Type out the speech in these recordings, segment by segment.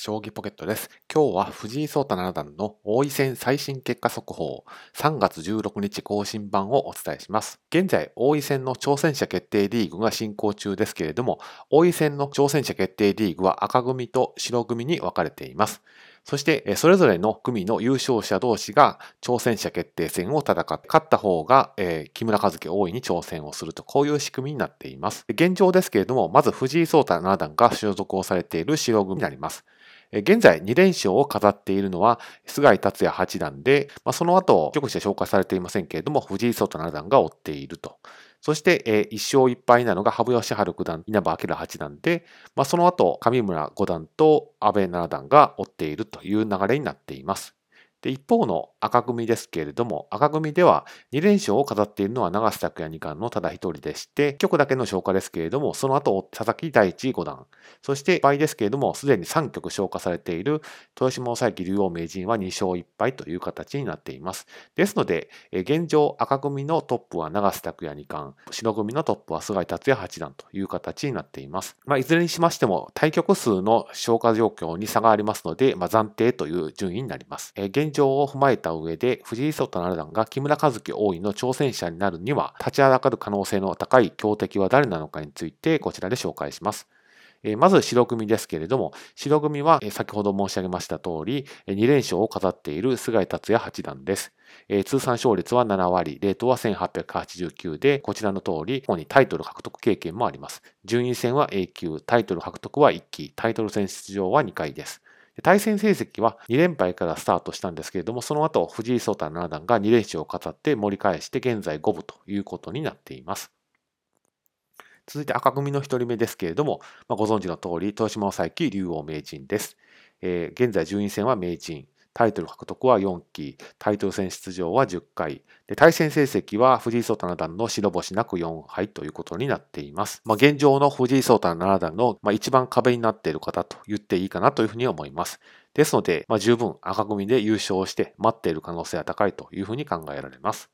将棋ポケットです。今日は藤井聡太七段の王位戦最新結果速報3月16日更新版をお伝えします。現在、王位戦の挑戦者決定リーグが進行中ですけれども、王位戦の挑戦者決定リーグは赤組と白組に分かれています。そして、それぞれの組の優勝者同士が挑戦者決定戦を戦って、勝った方が、えー、木村和樹王位に挑戦をすると、こういう仕組みになっています。現状ですけれども、まず藤井聡太七段が所属をされている白組になります。現在2連勝を飾っているのは菅井達也八段で、まあ、その後、局して紹介されていませんけれども、藤井聡太七段が追っていると。そして、えー、1勝1敗なのが羽生善治九段、稲葉明八段で、まあ、その後、上村五段と安倍七段が追っているという流れになっています。で一方の赤組ですけれども、赤組では2連勝を飾っているのは長瀬拓也二冠のただ一人でして、局だけの消化ですけれども、その後、佐々木大地五段、そして倍ですけれども、すでに3局消化されている豊島正幸竜王名人は2勝1敗という形になっています。ですので、現状赤組のトップは長瀬拓也二冠、白組のトップは菅井達也八段という形になっています。まあ、いずれにしましても、対局数の消化状況に差がありますので、まあ、暫定という順位になります。現現状を踏まえた上で、藤井聡太七段が木村和樹王位の挑戦者になるには、立ちはだかる可能性の高い強敵は誰なのかについて、こちらで紹介します。まず白組ですけれども、白組は先ほど申し上げました通り、2連勝を飾っている菅井達也八段です。通算勝率は7割、レートは1889で、こちらの通り、ここにタイトル獲得経験もあります。順位戦は A 級、タイトル獲得は1期、タイトル戦出場は2回です。対戦成績は2連敗からスタートしたんですけれども、その後、藤井聡太七段が2連勝を飾って盛り返して現在5部ということになっています。続いて赤組の1人目ですけれども、まあ、ご存知の通り、豊島将之竜王名人です。えー、現在順位戦は名人。タイトル獲得は4期、タイトル戦出場は10回、で対戦成績は藤井聡太七段の白星なく4敗ということになっています。まあ、現状の藤井聡太七段の、まあ、一番壁になっている方と言っていいかなというふうに思います。ですので、まあ、十分赤組で優勝して待っている可能性は高いというふうに考えられます。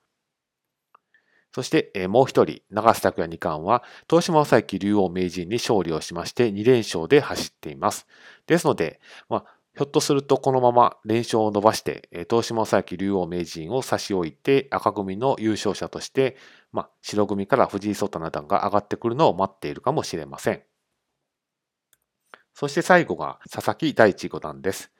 そして、えもう一人、長瀬拓也二冠は、東島正幸竜王名人に勝利をしまして、2連勝で走っています。ですので、まあ、ひょっとするとこのまま連勝を伸ばして、東島正明竜王名人を差し置いて赤組の優勝者として、まあ、白組から藤井聡太七段が上がってくるのを待っているかもしれません。そして最後が佐々木大地五段です。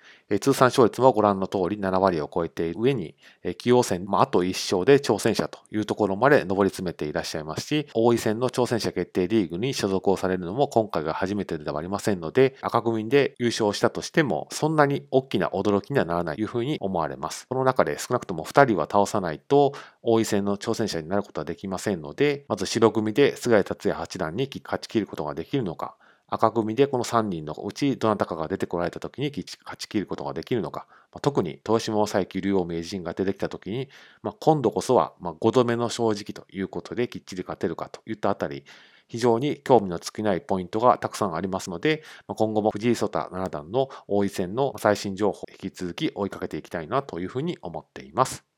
通算勝率もご覧の通り7割を超えている上に、棋王戦、あ、と1勝で挑戦者というところまで上り詰めていらっしゃいますし、王位戦の挑戦者決定リーグに所属をされるのも今回が初めてではありませんので、赤組で優勝したとしても、そんなに大きな驚きにはならないというふうに思われます。この中で少なくとも2人は倒さないと、王位戦の挑戦者になることはできませんので、まず白組で菅井達也八段に勝ち切ることができるのか、赤組でこの3人のうちどなたかが出てこられた時に勝ち切ることができるのか、まあ、特に豊島正幸竜王名人が出てきた時に、まあ、今度こそはま5度目の正直ということできっちり勝てるかといったあたり非常に興味の尽きないポイントがたくさんありますので、まあ、今後も藤井聡太七段の王位戦の最新情報引き続き追いかけていきたいなというふうに思っています。